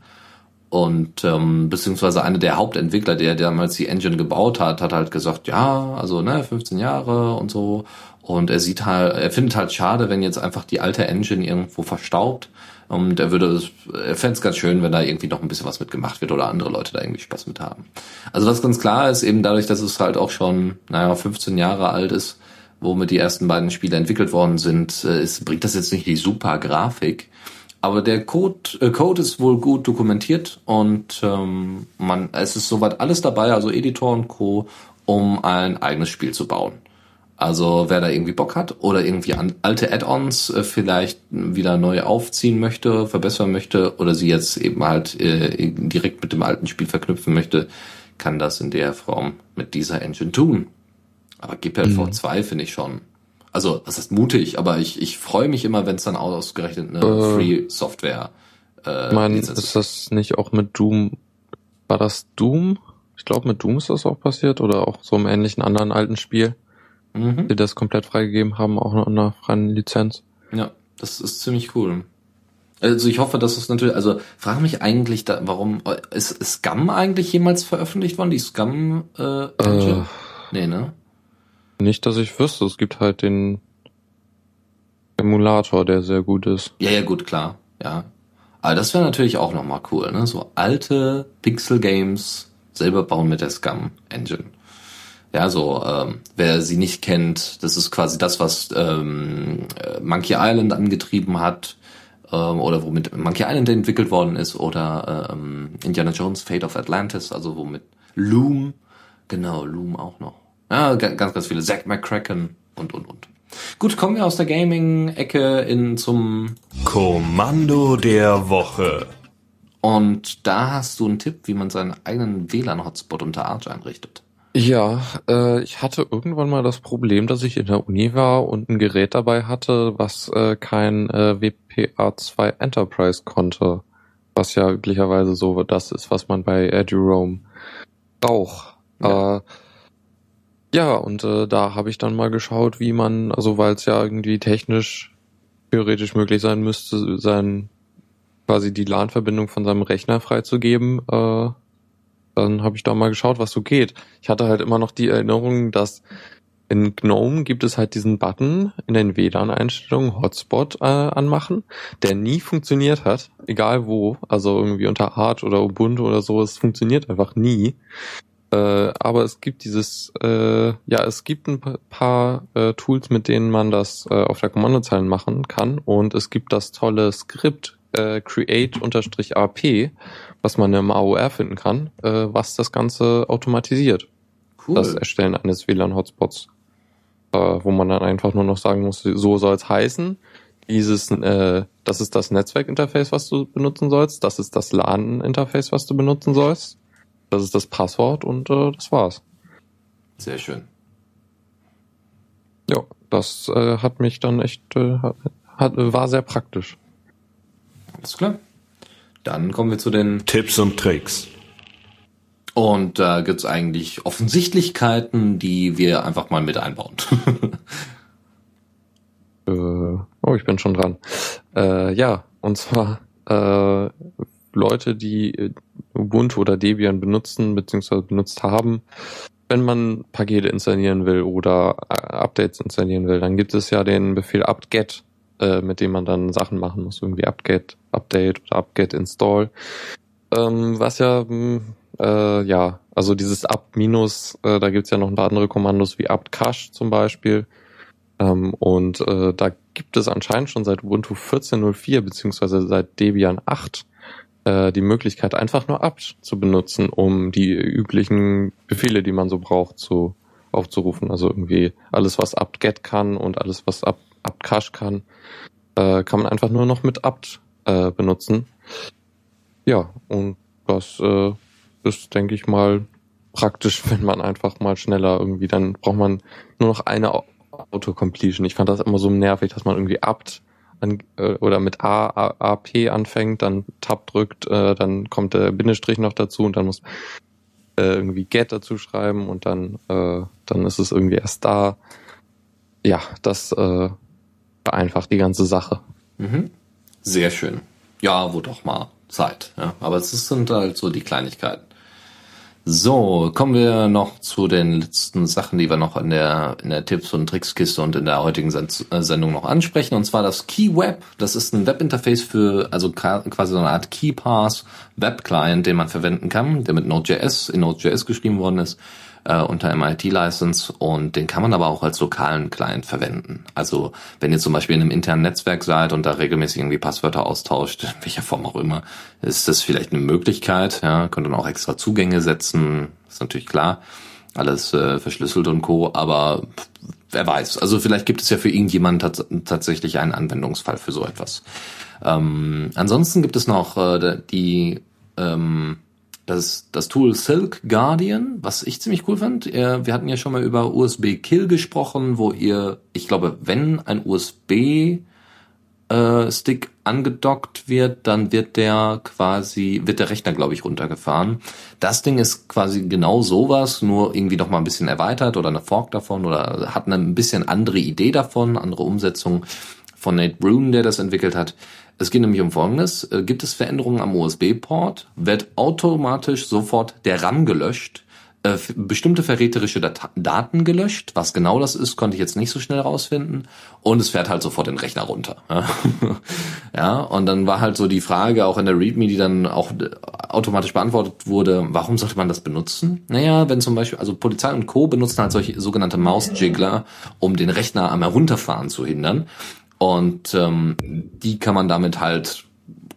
Und ähm, beziehungsweise einer der Hauptentwickler, der damals die Engine gebaut hat, hat halt gesagt, ja, also ne, 15 Jahre und so. Und er sieht halt, er findet halt schade, wenn jetzt einfach die alte Engine irgendwo verstaubt. Und er würde, er fände es ganz schön, wenn da irgendwie noch ein bisschen was mitgemacht wird oder andere Leute da irgendwie Spaß mit haben. Also was ganz klar ist, eben dadurch, dass es halt auch schon, naja, 15 Jahre alt ist, womit die ersten beiden Spiele entwickelt worden sind, äh, ist, bringt das jetzt nicht die super Grafik. Aber der Code, äh, Code ist wohl gut dokumentiert und ähm, man, es ist soweit alles dabei, also Editor und Co., um ein eigenes Spiel zu bauen. Also wer da irgendwie Bock hat oder irgendwie an alte Add-ons äh, vielleicht wieder neu aufziehen möchte, verbessern möchte oder sie jetzt eben halt äh, direkt mit dem alten Spiel verknüpfen möchte, kann das in der Form mit dieser Engine tun. Aber GPLv 2 mhm. finde ich schon. Also, das ist mutig, aber ich, ich freue mich immer, wenn es dann ausgerechnet eine äh, Free Software äh, mein, ist das nicht auch mit Doom? War das Doom? Ich glaube, mit Doom ist das auch passiert oder auch so im ähnlichen anderen alten Spiel, mhm. die das komplett freigegeben haben, auch in einer freien Lizenz. Ja, das ist ziemlich cool. Also ich hoffe, dass es natürlich, also frage mich eigentlich, da, warum ist, ist Scum eigentlich jemals veröffentlicht worden, die Scum äh, Engine? Äh, nee, ne? Nicht, dass ich wüsste. Es gibt halt den Emulator, der sehr gut ist. Ja, ja, gut, klar. Ja. Aber das wäre natürlich auch nochmal cool, ne? So alte Pixel-Games selber bauen mit der Scum-Engine. Ja, so, ähm, wer sie nicht kennt, das ist quasi das, was ähm, äh, Monkey Island angetrieben hat, ähm, oder womit Monkey Island entwickelt worden ist, oder ähm, Indiana Jones Fate of Atlantis, also womit Loom, genau, Loom auch noch. Ja, ganz, ganz viele. Zack McCracken und, und, und. Gut, kommen wir aus der Gaming-Ecke in zum Kommando der Woche. Und da hast du einen Tipp, wie man seinen eigenen WLAN-Hotspot unter Arch einrichtet. Ja, äh, ich hatte irgendwann mal das Problem, dass ich in der Uni war und ein Gerät dabei hatte, was äh, kein äh, WPA2 Enterprise konnte. Was ja üblicherweise so das ist, was man bei EduRoam braucht. Ja. Äh, ja, und äh, da habe ich dann mal geschaut, wie man, also weil es ja irgendwie technisch theoretisch möglich sein müsste, sein quasi die LAN-Verbindung von seinem Rechner freizugeben, äh, dann habe ich da mal geschaut, was so geht. Ich hatte halt immer noch die Erinnerung, dass in GNOME gibt es halt diesen Button in den WLAN-Einstellungen Hotspot äh, anmachen, der nie funktioniert hat, egal wo, also irgendwie unter Arch oder Ubuntu oder so, es funktioniert einfach nie. Äh, aber es gibt dieses, äh, ja, es gibt ein paar äh, Tools, mit denen man das äh, auf der Kommandozeile machen kann. Und es gibt das tolle Skript äh, create-ap, was man im AOR finden kann, äh, was das Ganze automatisiert. Cool. Das Erstellen eines WLAN-Hotspots. Äh, wo man dann einfach nur noch sagen muss, so soll es heißen. Dieses, äh, das ist das Netzwerkinterface, was du benutzen sollst. Das ist das LAN-Interface, was du benutzen sollst. Das ist das Passwort und äh, das war's. Sehr schön. Ja, das äh, hat mich dann echt, äh, hat, war sehr praktisch. Alles klar. Dann kommen wir zu den Tipps und Tricks. Und da äh, gibt's eigentlich Offensichtlichkeiten, die wir einfach mal mit einbauen. äh, oh, ich bin schon dran. Äh, ja, und zwar äh, Leute, die Ubuntu oder Debian benutzen bzw. benutzt haben, wenn man Pakete installieren will oder äh, Updates installieren will, dann gibt es ja den Befehl apt-get, äh, mit dem man dann Sachen machen muss, irgendwie apt-get update oder apt-get install. Ähm, was ja, hm, äh, ja, also dieses apt minus, äh, da gibt's ja noch ein paar andere Kommandos wie apt-cache zum Beispiel. Ähm, und äh, da gibt es anscheinend schon seit Ubuntu 14.04 beziehungsweise seit Debian 8 äh, die Möglichkeit, einfach nur apt zu benutzen, um die üblichen Befehle, die man so braucht, zu aufzurufen. Also irgendwie alles, was apt-get kann und alles, was apt-cache kann, äh, kann man einfach nur noch mit apt äh, benutzen. Ja, und das äh, ist, denke ich mal, praktisch, wenn man einfach mal schneller irgendwie, dann braucht man nur noch eine Autocompletion. Ich fand das immer so nervig, dass man irgendwie apt an, äh, oder mit A, A, A, P anfängt, dann Tab drückt, äh, dann kommt der Bindestrich noch dazu und dann muss äh, irgendwie Get dazu schreiben und dann, äh, dann ist es irgendwie erst da. Ja, das äh, vereinfacht die ganze Sache. Mhm. Sehr schön. Ja, wo doch mal Zeit. Ja. Aber es sind halt so die Kleinigkeiten. So, kommen wir noch zu den letzten Sachen, die wir noch in der, in der Tipps- und Trickskiste und in der heutigen äh, Sendung noch ansprechen. Und zwar das Key Web. Das ist ein Webinterface für, also quasi so eine Art KeyPass Web Client, den man verwenden kann, der mit Node.js in Node.js geschrieben worden ist äh, unter MIT-License und den kann man aber auch als lokalen Client verwenden. Also wenn ihr zum Beispiel in einem internen Netzwerk seid und da regelmäßig irgendwie Passwörter austauscht, in welcher Form auch immer, ist das vielleicht eine Möglichkeit. Ja, könnt dann auch extra Zugänge setzen, ist natürlich klar. Alles äh, verschlüsselt und Co. Aber wer weiß. Also vielleicht gibt es ja für irgendjemand tats tatsächlich einen Anwendungsfall für so etwas. Ähm, ansonsten gibt es noch äh, die ähm, das, das Tool Silk Guardian, was ich ziemlich cool fand. Wir hatten ja schon mal über USB Kill gesprochen, wo ihr, ich glaube, wenn ein USB äh, Stick angedockt wird, dann wird der quasi, wird der Rechner, glaube ich, runtergefahren. Das Ding ist quasi genau sowas, nur irgendwie noch mal ein bisschen erweitert oder eine Fork davon oder hat eine ein bisschen andere Idee davon, andere Umsetzung von Nate Brune, der das entwickelt hat. Es geht nämlich um Folgendes. Äh, gibt es Veränderungen am USB-Port, wird automatisch sofort der RAM gelöscht, äh, bestimmte verräterische Dat Daten gelöscht. Was genau das ist, konnte ich jetzt nicht so schnell rausfinden. Und es fährt halt sofort den Rechner runter. ja, und dann war halt so die Frage auch in der README, die dann auch äh, automatisch beantwortet wurde, warum sollte man das benutzen? Naja, wenn zum Beispiel, also Polizei und Co. benutzen halt solche sogenannte Maus-Jiggler, um den Rechner am Herunterfahren zu hindern. Und ähm, die kann man damit halt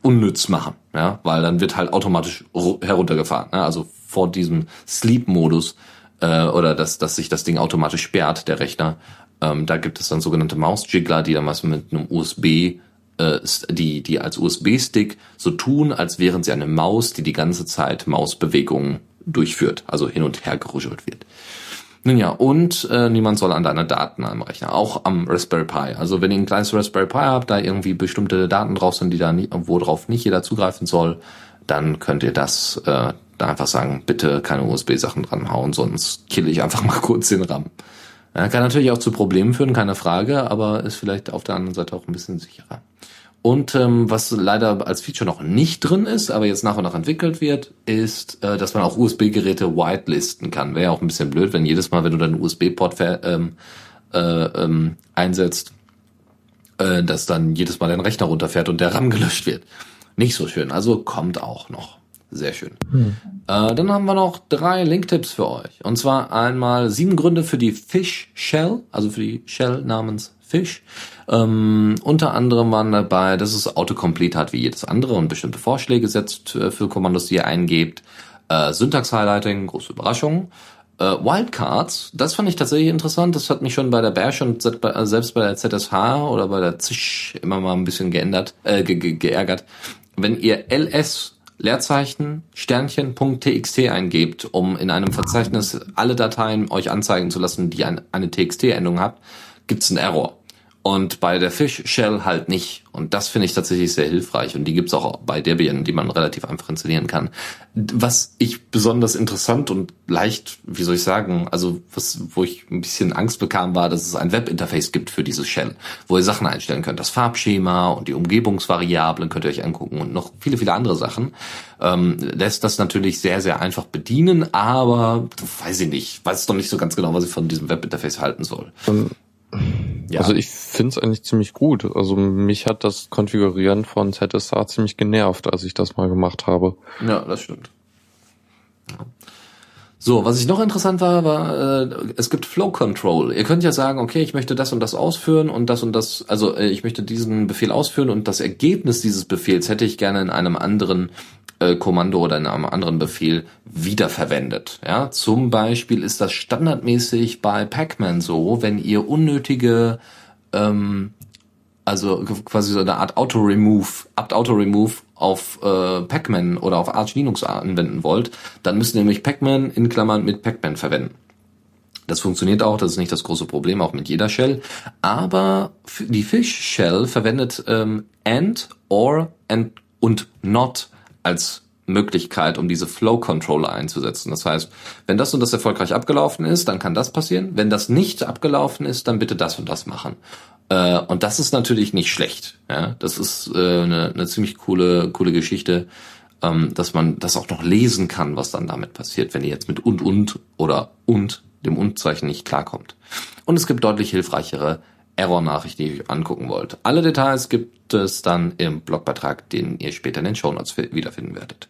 unnütz machen, ja, weil dann wird halt automatisch heruntergefahren. Ne? Also vor diesem Sleep-Modus äh, oder dass, dass sich das Ding automatisch sperrt, der Rechner. Ähm, da gibt es dann sogenannte Maus-Jiggler, die dann was mit einem USB, äh, die, die als USB-Stick so tun, als wären sie eine Maus, die die ganze Zeit Mausbewegungen durchführt, also hin und her geruschelt wird. Nun ja, und äh, niemand soll an deine Daten am Rechner, auch am Raspberry Pi. Also wenn ihr ein kleines Raspberry Pi habt, da irgendwie bestimmte Daten drauf sind, die da nie, worauf nicht jeder zugreifen soll, dann könnt ihr das äh, da einfach sagen, bitte keine USB-Sachen dranhauen, sonst kill ich einfach mal kurz den RAM. Ja, kann natürlich auch zu Problemen führen, keine Frage, aber ist vielleicht auf der anderen Seite auch ein bisschen sicherer. Und ähm, was leider als Feature noch nicht drin ist, aber jetzt nach und nach entwickelt wird, ist, äh, dass man auch USB-Geräte whitelisten kann. Wäre ja auch ein bisschen blöd, wenn jedes Mal, wenn du deinen USB-Port ähm, äh, ähm, einsetzt, äh, dass dann jedes Mal dein Rechner runterfährt und der RAM gelöscht wird. Nicht so schön. Also kommt auch noch. Sehr schön. Hm. Äh, dann haben wir noch drei Linktipps für euch. Und zwar einmal sieben Gründe für die Fish Shell, also für die Shell namens Fish. Ähm, unter anderem waren dabei, dass es Autocomplete hat wie jedes andere und bestimmte Vorschläge setzt äh, für Kommandos, die ihr eingebt. Äh, Syntax-Highlighting, große Überraschung. Äh, Wildcards, das fand ich tatsächlich interessant. Das hat mich schon bei der Bash und selbst bei der ZSH oder bei der Zisch immer mal ein bisschen geändert, äh, ge ge geärgert. Wenn ihr ls Leerzeichen Sternchen.txt eingebt, um in einem Verzeichnis alle Dateien euch anzeigen zu lassen, die ein, eine TXT-Endung habt, gibt's einen Error. Und bei der Fish Shell halt nicht. Und das finde ich tatsächlich sehr hilfreich. Und die gibt's auch bei Debian, die man relativ einfach installieren kann. Was ich besonders interessant und leicht, wie soll ich sagen, also was, wo ich ein bisschen Angst bekam, war, dass es ein Webinterface gibt für dieses Shell, wo ihr Sachen einstellen könnt. Das Farbschema und die Umgebungsvariablen könnt ihr euch angucken und noch viele, viele andere Sachen. Ähm, lässt das natürlich sehr, sehr einfach bedienen, aber weiß ich nicht, weiß doch nicht so ganz genau, was ich von diesem Webinterface halten soll. Um ja. Also ich finde es eigentlich ziemlich gut. Also mich hat das Konfigurieren von ZSA ziemlich genervt, als ich das mal gemacht habe. Ja, das stimmt. So, was ich noch interessant war, war, äh, es gibt Flow Control. Ihr könnt ja sagen, okay, ich möchte das und das ausführen und das und das, also äh, ich möchte diesen Befehl ausführen und das Ergebnis dieses Befehls hätte ich gerne in einem anderen äh, Kommando oder in einem anderen Befehl wiederverwendet. Ja, zum Beispiel ist das standardmäßig bei Pacman so, wenn ihr unnötige ähm, also quasi so eine Art Auto-Remove, Apt-Auto-Remove auf äh, Pacman oder auf Arch Linux anwenden wollt, dann müsst ihr nämlich Pacman in Klammern mit Pacman verwenden. Das funktioniert auch, das ist nicht das große Problem, auch mit jeder Shell. Aber die Fish Shell verwendet ähm, and, or and und not als Möglichkeit, um diese Flow Controller einzusetzen. Das heißt, wenn das und das erfolgreich abgelaufen ist, dann kann das passieren. Wenn das nicht abgelaufen ist, dann bitte das und das machen. Äh, und das ist natürlich nicht schlecht. Ja? Das ist äh, eine, eine ziemlich coole, coole Geschichte, ähm, dass man das auch noch lesen kann, was dann damit passiert, wenn ihr jetzt mit und und oder und dem Und-Zeichen nicht klarkommt. Und es gibt deutlich hilfreichere Error-Nachricht, die ihr angucken wollt. Alle Details gibt es dann im Blogbeitrag, den ihr später in den Show Notes wiederfinden werdet.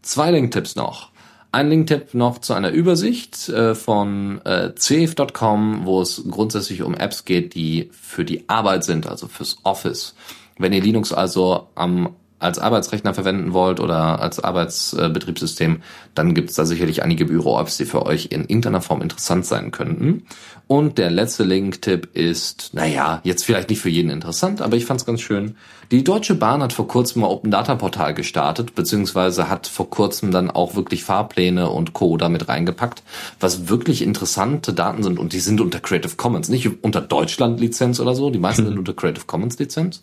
Zwei Link-Tipps noch. Ein Link-Tipp noch zu einer Übersicht äh, von äh, cave.com, wo es grundsätzlich um Apps geht, die für die Arbeit sind, also fürs Office. Wenn ihr Linux also am als Arbeitsrechner verwenden wollt oder als Arbeitsbetriebssystem, dann gibt es da sicherlich einige Büro-Apps, die für euch in irgendeiner Form interessant sein könnten. Und der letzte Link-Tipp ist, naja, jetzt vielleicht nicht für jeden interessant, aber ich fand es ganz schön. Die Deutsche Bahn hat vor kurzem ein Open Data Portal gestartet, beziehungsweise hat vor kurzem dann auch wirklich Fahrpläne und Co. damit reingepackt, was wirklich interessante Daten sind und die sind unter Creative Commons, nicht unter Deutschland Lizenz oder so, die meisten hm. sind unter Creative Commons Lizenz.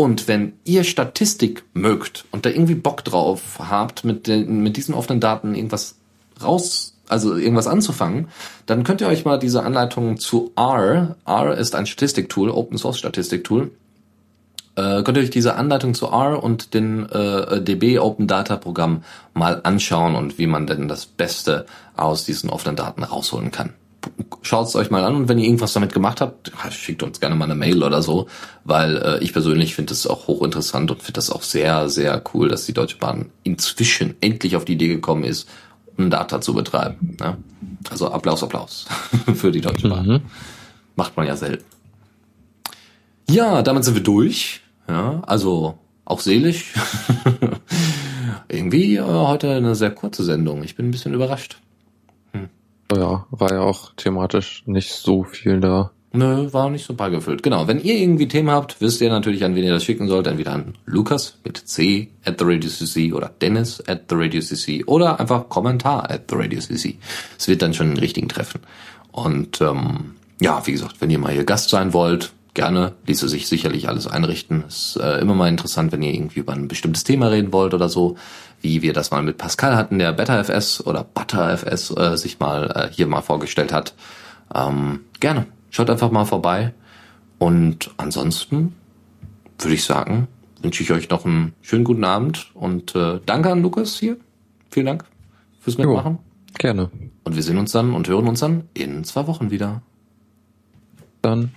Und wenn ihr Statistik mögt und da irgendwie Bock drauf habt, mit, den, mit diesen offenen Daten irgendwas raus, also irgendwas anzufangen, dann könnt ihr euch mal diese Anleitung zu R, R ist ein Statistiktool, Open Source Statistiktool, äh, könnt ihr euch diese Anleitung zu R und den äh, DB Open Data Programm mal anschauen und wie man denn das Beste aus diesen offenen Daten rausholen kann schaut es euch mal an und wenn ihr irgendwas damit gemacht habt, schickt uns gerne mal eine Mail oder so, weil äh, ich persönlich finde es auch hochinteressant und finde das auch sehr, sehr cool, dass die Deutsche Bahn inzwischen endlich auf die Idee gekommen ist, um Data zu betreiben. Ne? Also Applaus, Applaus für die Deutsche Bahn. Mhm. Macht man ja selten. Ja, damit sind wir durch. Ja, also auch seelisch. Irgendwie äh, heute eine sehr kurze Sendung. Ich bin ein bisschen überrascht. Ja, war ja auch thematisch nicht so viel da. Nö, war nicht so beigefüllt. Genau, wenn ihr irgendwie Themen habt, wisst ihr natürlich, an wen ihr das schicken sollt. Entweder an Lukas mit C at the Radio CC oder Dennis at the Radio CC oder einfach Kommentar at the Radio CC. Es wird dann schon den richtigen treffen. Und ähm, ja, wie gesagt, wenn ihr mal hier Gast sein wollt, gerne, ließe sich sicherlich alles einrichten. Ist äh, immer mal interessant, wenn ihr irgendwie über ein bestimmtes Thema reden wollt oder so wie wir das mal mit Pascal hatten, der BetterFS oder ButterFS äh, sich mal äh, hier mal vorgestellt hat. Ähm, gerne. Schaut einfach mal vorbei. Und ansonsten würde ich sagen, wünsche ich euch noch einen schönen guten Abend und äh, danke an Lukas hier. Vielen Dank fürs Mitmachen. Jo, gerne. Und wir sehen uns dann und hören uns dann in zwei Wochen wieder. Dann.